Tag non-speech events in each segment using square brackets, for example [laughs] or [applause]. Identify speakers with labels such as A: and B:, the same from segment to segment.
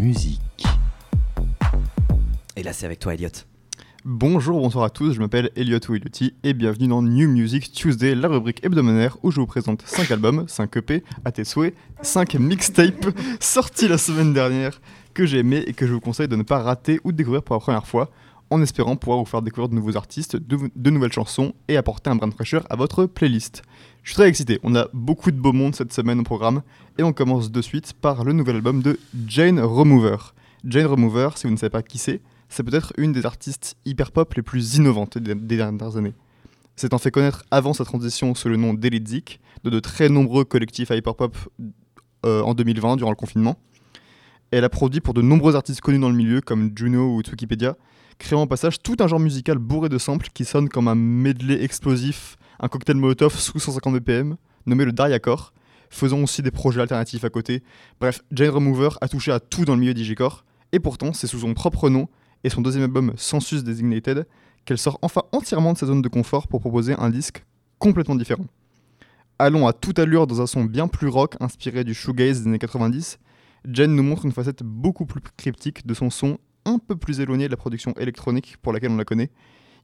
A: musique. Et là, c'est avec toi, Elliot.
B: Bonjour, bonsoir à tous, je m'appelle Elliot Williotti et bienvenue dans New Music Tuesday, la rubrique hebdomadaire où je vous présente 5 albums, 5 EP, à tes souhaits, 5 mixtapes sortis la semaine dernière que j'ai aimé et que je vous conseille de ne pas rater ou de découvrir pour la première fois, en espérant pouvoir vous faire découvrir de nouveaux artistes, de, nouvelles chansons et apporter un brin de fraîcheur à votre playlist. Je suis très excité, on a beaucoup de beau monde cette semaine au programme et on commence de suite par le nouvel album de Jane Remover. Jane Remover, si vous ne savez pas qui c'est, c'est peut-être une des artistes hyper pop les plus innovantes des, dernières années. S'étant fait connaître avant sa transition sous le nom d'Elitzik de de très nombreux collectifs hyperpop euh, en 2020 durant le confinement. Elle a produit pour de nombreux artistes connus dans le milieu comme Juno ou Wikipedia, créant au passage tout un genre musical bourré de samples qui sonne comme un medley explosif, un cocktail molotov sous 150 BPM, nommé le Daria Core, faisant aussi des projets alternatifs à côté. Bref, Jane Remover a touché à tout dans le milieu digicore, et pourtant c'est sous son propre nom et son deuxième album Census Designated qu'elle sort enfin entièrement de sa zone de confort pour proposer un disque complètement différent. Allons à toute allure dans un son bien plus rock inspiré du shoegaze des années 90, Jen nous montre une facette beaucoup plus cryptique de son son un peu plus éloigné de la production électronique pour laquelle on la connaît.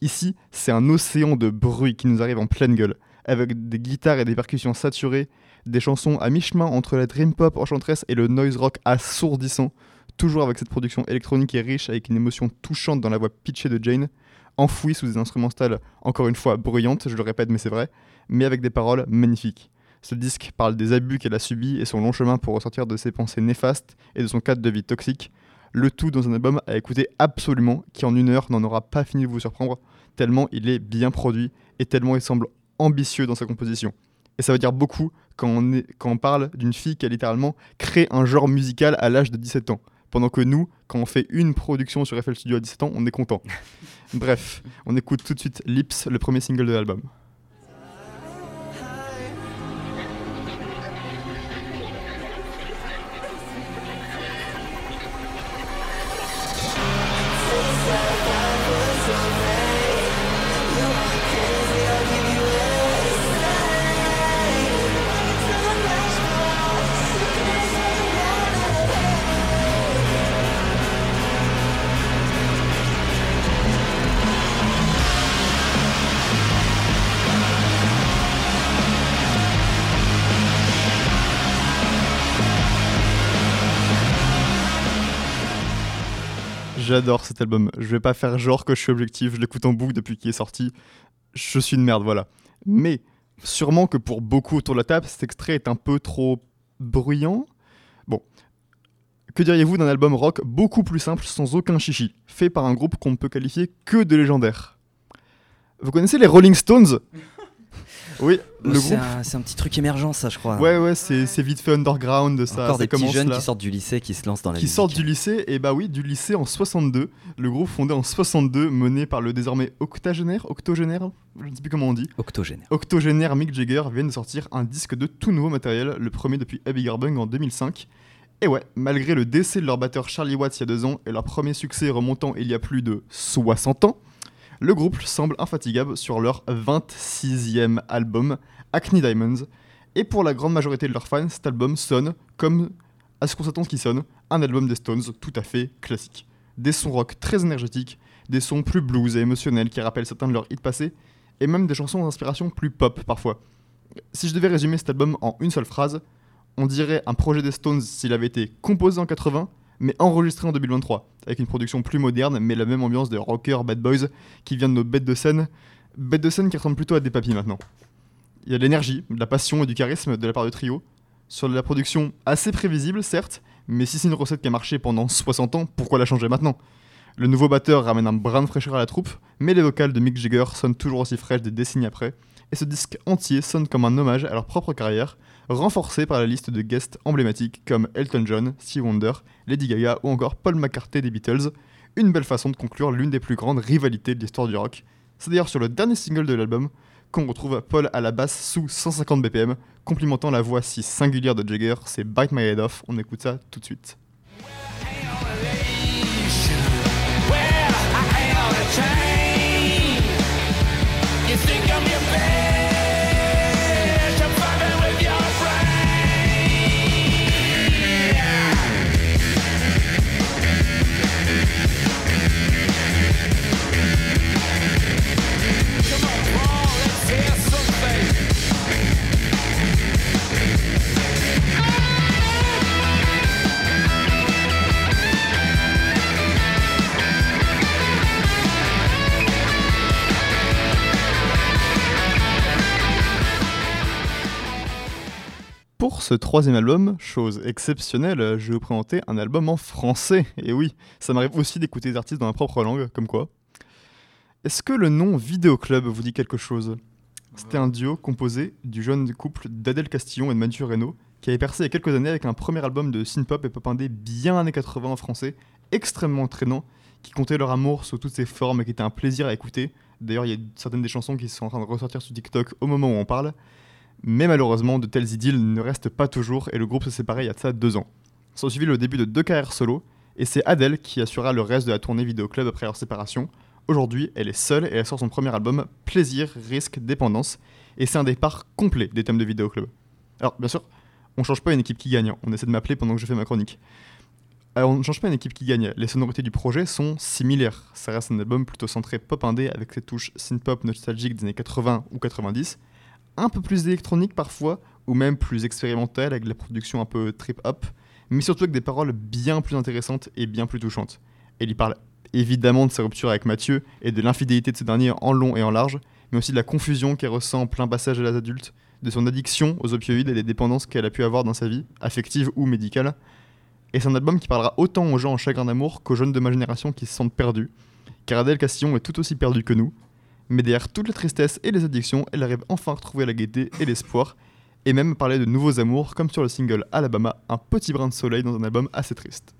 B: Ici, c'est un océan de bruit qui nous arrive en pleine gueule, avec des guitares et des percussions saturées, des chansons à mi-chemin entre la dream pop enchanteresse et le noise rock assourdissant, toujours avec cette production électronique et riche avec une émotion touchante dans la voix pitchée de Jane, enfouie sous des instrumentales encore une fois bruyantes, je le répète mais c'est vrai, mais avec des paroles magnifiques. Ce disque parle des abus qu'elle a subis et son long chemin pour ressortir de ses pensées néfastes et de son cadre de vie toxique, le tout dans un album à écouter absolument qui en une heure n'en aura pas fini de vous surprendre, tellement il est bien produit et tellement il semble ambitieux dans sa composition. Et ça veut dire beaucoup quand on, est, quand on parle d'une fille qui a littéralement créé un genre musical à l'âge de 17 ans. Pendant que nous, quand on fait une production sur FL Studio à 17 ans, on est content. [laughs] Bref, on écoute tout de suite Lips, le premier single de l'album. J'adore cet album. Je vais pas faire genre que je suis objectif, je l'écoute en boucle depuis qu'il est sorti. Je suis une merde, voilà. Mais sûrement que pour beaucoup autour de la table, cet extrait est un peu trop bruyant. Bon. Que diriez-vous d'un album rock beaucoup plus simple, sans aucun chichi, fait par un groupe qu'on ne peut qualifier que de légendaire? Vous connaissez les Rolling Stones? Oui, le
A: C'est
B: groupe.
A: un, c'est un petit truc émergent, ça, je crois.
B: Ouais, ouais, c'est c'est vite fait underground, ça,
A: Encore
B: ça
A: des petits jeunes
B: là.
A: qui sortent du lycée qui se lancent dans la
B: qui
A: musique.
B: sortent du lycée, et bah oui, du lycée en 62. Le groupe fondé en 62, mené par le désormais octogénaire, octogénaire, je ne sais plus comment on dit,
A: Octogénaire.
B: octogénaire Mick Jagger viennent de sortir un disque de tout nouveau matériel, le premier depuis Abby Garbung en 2005. Et ouais, malgré le décès de leur batteur Charlie Watts il y a deux ans et leur premier succès remontant il y a plus de 60 ans, le groupe semble infatigable sur leur 26e album, Acne Diamonds. Et pour la grande majorité de leurs fans, cet album sonne comme, à ce qu'on s'attend qu'il sonne, un album des Stones tout à fait classique. Des sons rock très énergétiques, des sons plus blues et émotionnels qui rappellent certains de leurs hits passés, et même des chansons d'inspiration plus pop parfois. Si je devais résumer cet album en une seule phrase, on dirait un projet des Stones s'il avait été composé en 80, mais enregistré en 2023, avec une production plus moderne, mais la même ambiance de rocker bad boys qui vient de nos bêtes de scène, bêtes de scène qui ressemblent plutôt à des papis maintenant. Il y a de l'énergie, de la passion et du charisme de la part du trio, sur de la production assez prévisible certes, mais si c'est une recette qui a marché pendant 60 ans, pourquoi la changer maintenant? Le nouveau batteur ramène un brin de fraîcheur à la troupe, mais les vocales de Mick Jagger sonnent toujours aussi fraîches des décennies après, et ce disque entier sonne comme un hommage à leur propre carrière, renforcé par la liste de guests emblématiques comme Elton John, Steve Wonder, Lady Gaga ou encore Paul McCartney des Beatles, une belle façon de conclure l'une des plus grandes rivalités de l'histoire du rock. C'est d'ailleurs sur le dernier single de l'album qu'on retrouve Paul à la basse sous 150 BPM, complimentant la voix si singulière de Jagger, c'est Bite My Head Off, on écoute ça tout de suite. Ce troisième album, chose exceptionnelle, je vais vous présenter un album en français. Et oui, ça m'arrive aussi d'écouter des artistes dans ma propre langue, comme quoi. Est-ce que le nom Vidéo Club vous dit quelque chose? C'était un duo composé du jeune couple d'Adèle Castillon et de Mathieu Reynaud, qui avait percé il y a quelques années avec un premier album de synth-pop et pop indé bien années 80 en français, extrêmement entraînant, qui comptait leur amour sous toutes ses formes et qui était un plaisir à écouter. D'ailleurs, il y a certaines des chansons qui sont en train de ressortir sur TikTok au moment où on parle. Mais malheureusement, de telles idylles ne restent pas toujours et le groupe s'est séparé il y a de ça deux ans. S'en suivi le début de deux carrières solo et c'est Adèle qui assurera le reste de la tournée vidéo club après leur séparation. Aujourd'hui, elle est seule et elle sort son premier album Plaisir, Risque, Dépendance et c'est un départ complet des thèmes de vidéo club. Alors, bien sûr, on change pas une équipe qui gagne, hein. on essaie de m'appeler pendant que je fais ma chronique. Alors, on ne change pas une équipe qui gagne, les sonorités du projet sont similaires. Ça reste un album plutôt centré pop indé avec ses touches synth-pop nostalgiques des années 80 ou 90, un peu plus électronique parfois, ou même plus expérimental avec la production un peu trip-hop, mais surtout avec des paroles bien plus intéressantes et bien plus touchantes. Elle y parle évidemment de sa rupture avec Mathieu et de l'infidélité de ce dernier en long et en large, mais aussi de la confusion qu'elle ressent en plein passage à l'âge adulte, de son addiction aux opioïdes et des dépendances qu'elle a pu avoir dans sa vie, affective ou médicale. Et c'est un album qui parlera autant aux gens en chagrin d'amour qu'aux jeunes de ma génération qui se sentent perdus, car Adèle Castillon est tout aussi perdue que nous, mais derrière toute la tristesse et les addictions, elle arrive enfin à retrouver la gaieté et l'espoir, et même parler de nouveaux amours, comme sur le single Alabama, un petit brin de soleil dans un album assez triste.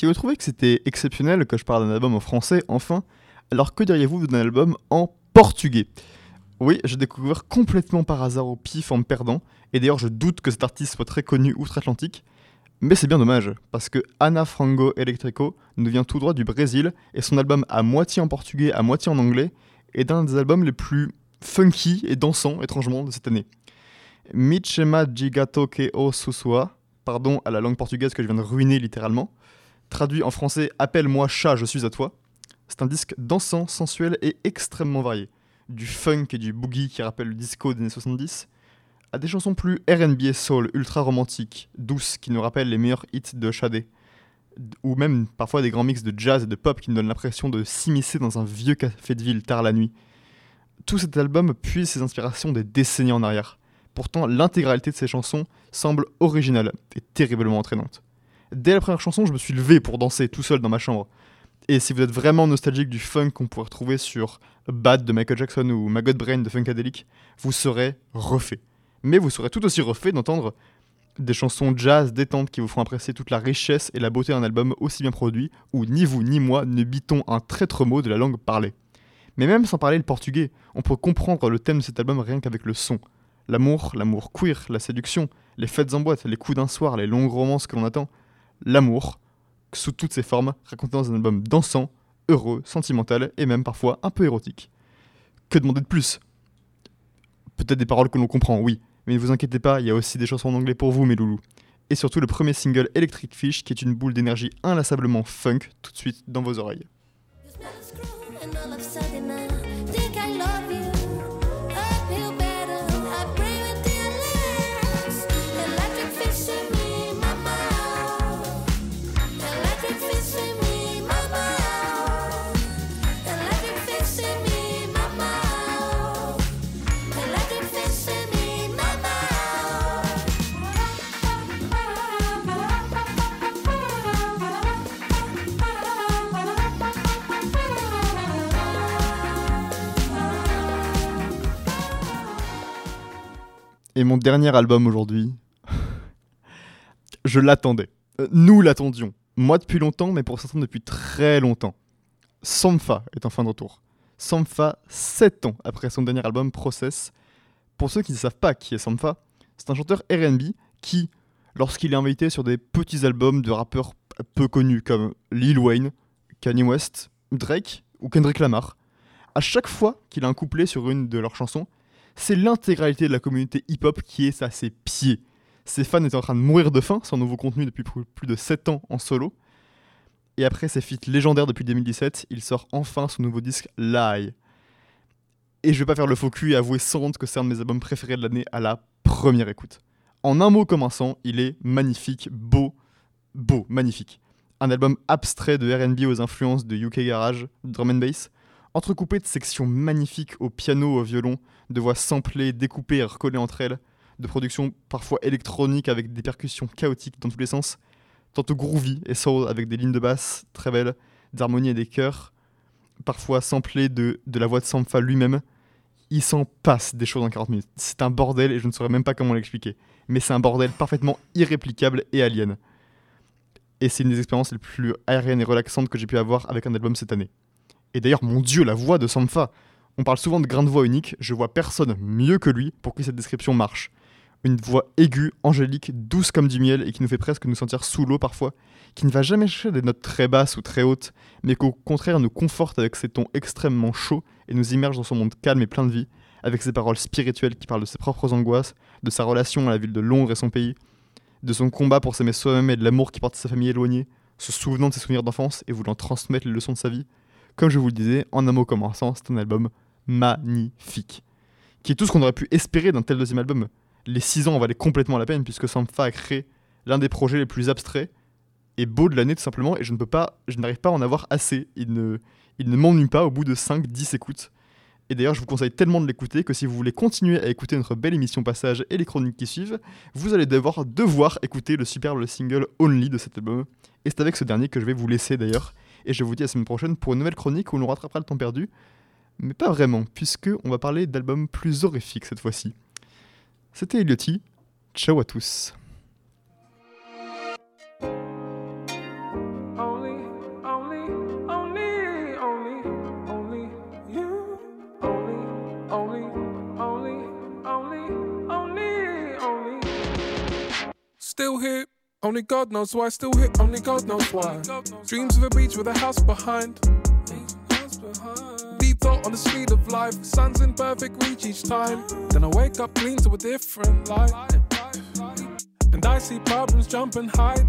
B: Si vous trouvez que c'était exceptionnel que je parle d'un album en français, enfin, alors que diriez-vous d'un album en portugais? Oui, j'ai découvert complètement par hasard au pif en me perdant, et d'ailleurs je doute que cet artiste soit très connu outre-Atlantique, mais c'est bien dommage, parce que Ana Frango Electrico nous vient tout droit du Brésil, et son album à moitié en portugais, à moitié en anglais, est d'un des albums les plus funky et dansants, étrangement, de cette année. Michema Gigato que o Susua, pardon à la langue portugaise que je viens de ruiner littéralement, traduit en français Appelle-moi chat, je suis à toi. C'est un disque dansant, sensuel et extrêmement varié. Du funk et du boogie qui rappelle le disco des années 70, à des chansons plus RB et soul, ultra romantiques, douces, qui nous rappellent les meilleurs hits de Shadé, ou même parfois des grands mix de jazz et de pop qui nous donnent l'impression de s'immiscer dans un vieux café de ville tard la nuit. Tout cet album puise ses inspirations des décennies en arrière. Pourtant, l'intégralité de ces chansons semble originale et terriblement entraînante. Dès la première chanson, je me suis levé pour danser tout seul dans ma chambre. Et si vous êtes vraiment nostalgique du funk qu'on pourrait retrouver sur Bad de Michael Jackson ou My God Brain de Funkadelic, vous serez refait. Mais vous serez tout aussi refait d'entendre des chansons jazz détentes qui vous feront apprécier toute la richesse et la beauté d'un album aussi bien produit, où ni vous ni moi ne bitons un traître mot de la langue parlée. Mais même sans parler le portugais, on peut comprendre le thème de cet album rien qu'avec le son. L'amour, l'amour queer, la séduction, les fêtes en boîte, les coups d'un soir, les longues romances que l'on attend. L'amour, sous toutes ses formes, raconté dans un album dansant, heureux, sentimental et même parfois un peu érotique. Que demander de plus? Peut-être des paroles que l'on comprend, oui, mais ne vous inquiétez pas, il y a aussi des chansons en anglais pour vous, mes loulous. Et surtout le premier single Electric Fish, qui est une boule d'énergie inlassablement funk, tout de suite dans vos oreilles. Et mon dernier album aujourd'hui, je l'attendais. Euh, nous l'attendions. Moi depuis longtemps, mais pour certains depuis très longtemps. Sampha est enfin de retour. Sampha, 7 ans après son dernier album Process. Pour ceux qui ne savent pas qui est Sampha, c'est un chanteur RB qui, lorsqu'il est invité sur des petits albums de rappeurs peu connus comme Lil Wayne, Kanye West, Drake ou Kendrick Lamar, À chaque fois qu'il a un couplet sur une de leurs chansons, c'est l'intégralité de la communauté hip-hop qui est à ses pieds. Ses fans étaient en train de mourir de faim, son nouveau contenu depuis plus de 7 ans en solo. Et après ses feats légendaires depuis 2017, il sort enfin son nouveau disque Lie. Et je vais pas faire le faux cul et avouer sans honte que c'est un de mes albums préférés de l'année à la première écoute. En un mot commençant, il est magnifique, beau, beau, magnifique. Un album abstrait de RB aux influences de UK Garage, drum and bass, entrecoupé de sections magnifiques au piano, au violon, de voix samplées, découpées et recollées entre elles, de productions parfois électroniques avec des percussions chaotiques dans tous les sens, tantôt groovy et soul avec des lignes de basse très belles, d'harmonie et des chœurs, parfois samplées de, de la voix de Sampha lui-même. Il s'en passe des choses en 40 minutes. C'est un bordel et je ne saurais même pas comment l'expliquer. Mais c'est un bordel parfaitement irréplicable et alien. Et c'est une des expériences les plus aériennes et relaxantes que j'ai pu avoir avec un album cette année. Et d'ailleurs, mon dieu, la voix de Sampha On parle souvent de grain de voix unique, je vois personne mieux que lui pour que cette description marche. Une voix aiguë, angélique, douce comme du miel et qui nous fait presque nous sentir sous l'eau parfois, qui ne va jamais chercher des notes très basses ou très hautes, mais qu'au contraire nous conforte avec ses tons extrêmement chauds et nous immerge dans son monde calme et plein de vie, avec ses paroles spirituelles qui parlent de ses propres angoisses, de sa relation à la ville de Londres et son pays, de son combat pour s'aimer soi-même et de l'amour qui porte sa famille éloignée, se souvenant de ses souvenirs d'enfance et voulant transmettre les leçons de sa vie. Comme je vous le disais, en un mot commençant, c'est un album magnifique. Qui est tout ce qu'on aurait pu espérer d'un tel deuxième album. Les 6 ans en valaient complètement la peine puisque Sampha a créé l'un des projets les plus abstraits et beaux de l'année tout simplement et je ne peux pas, je n'arrive pas à en avoir assez. Il ne, il ne m'ennuie pas au bout de 5-10 écoutes. Et d'ailleurs, je vous conseille tellement de l'écouter que si vous voulez continuer à écouter notre belle émission Passage et les chroniques qui suivent, vous allez devoir, devoir écouter le superbe single Only de cet album. Et c'est avec ce dernier que je vais vous laisser d'ailleurs. Et je vous dis à la semaine prochaine pour une nouvelle chronique où l'on rattrapera le temps perdu. Mais pas vraiment, puisque on va parler d'albums plus horrifiques cette fois-ci. C'était Eliotti. Ciao à tous.
C: Only God knows why. I still here. Only God knows why. Dreams of a beach with a house behind. Deep thought on the speed of life. Sun's in perfect reach each time. Then I wake up clean to a different light. And I see problems jump and hide.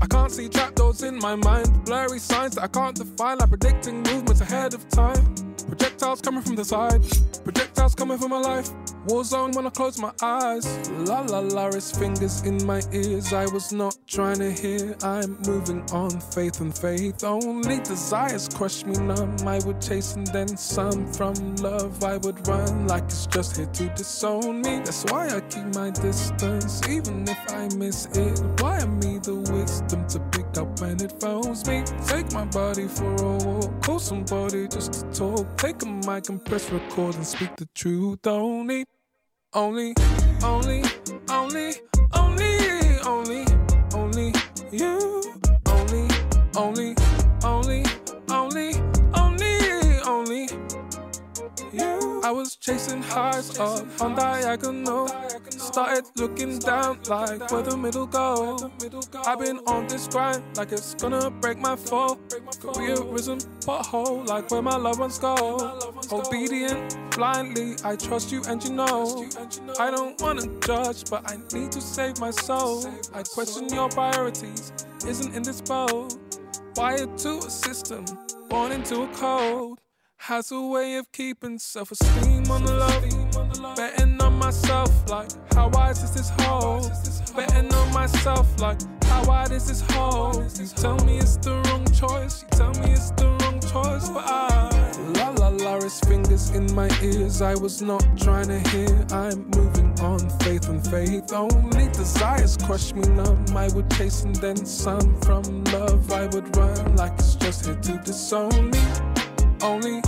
C: I can't see trapdoors in my mind. Blurry signs that I can't define, like predicting movements ahead of time. Projectiles coming from the side, projectiles coming from my life. War zone when I close my eyes. La la la, it's fingers in my ears. I was not trying to hear. I'm moving on, faith and faith. Only desires crush me numb. I would chase and then some from love. I would run like it's just here to disown me. That's why I keep my distance, even if I miss it. Why am me the wisdom to up when it phones me? Take my body for a walk, call somebody just to talk. Take a mic and press record and speak the truth. Only, only, only, only, only, only, only you. Only, only, only, only, only, only you. I was chasing highs up on diagonal. Started looking down like where the middle go. I've been on this grind like it's gonna break my fall. Careerism pothole like where my loved ones go. Obedient blindly, I trust you and you know. I don't wanna judge, but I need to save my soul. I question your priorities, isn't in this boat. Wired to a system, born into a code. Has a way of keeping self esteem on the low. Betting on myself, like, how wise is this hole? Betting on myself, like, how wide is this hole? You tell me it's the wrong choice, you tell me it's the wrong choice, but I. La la la, it's fingers in my ears. I was not trying to hear. I'm moving on, faith and faith. Only desires crush me numb. I would chase and then some from love. I would run like it's just here to disown me. Only,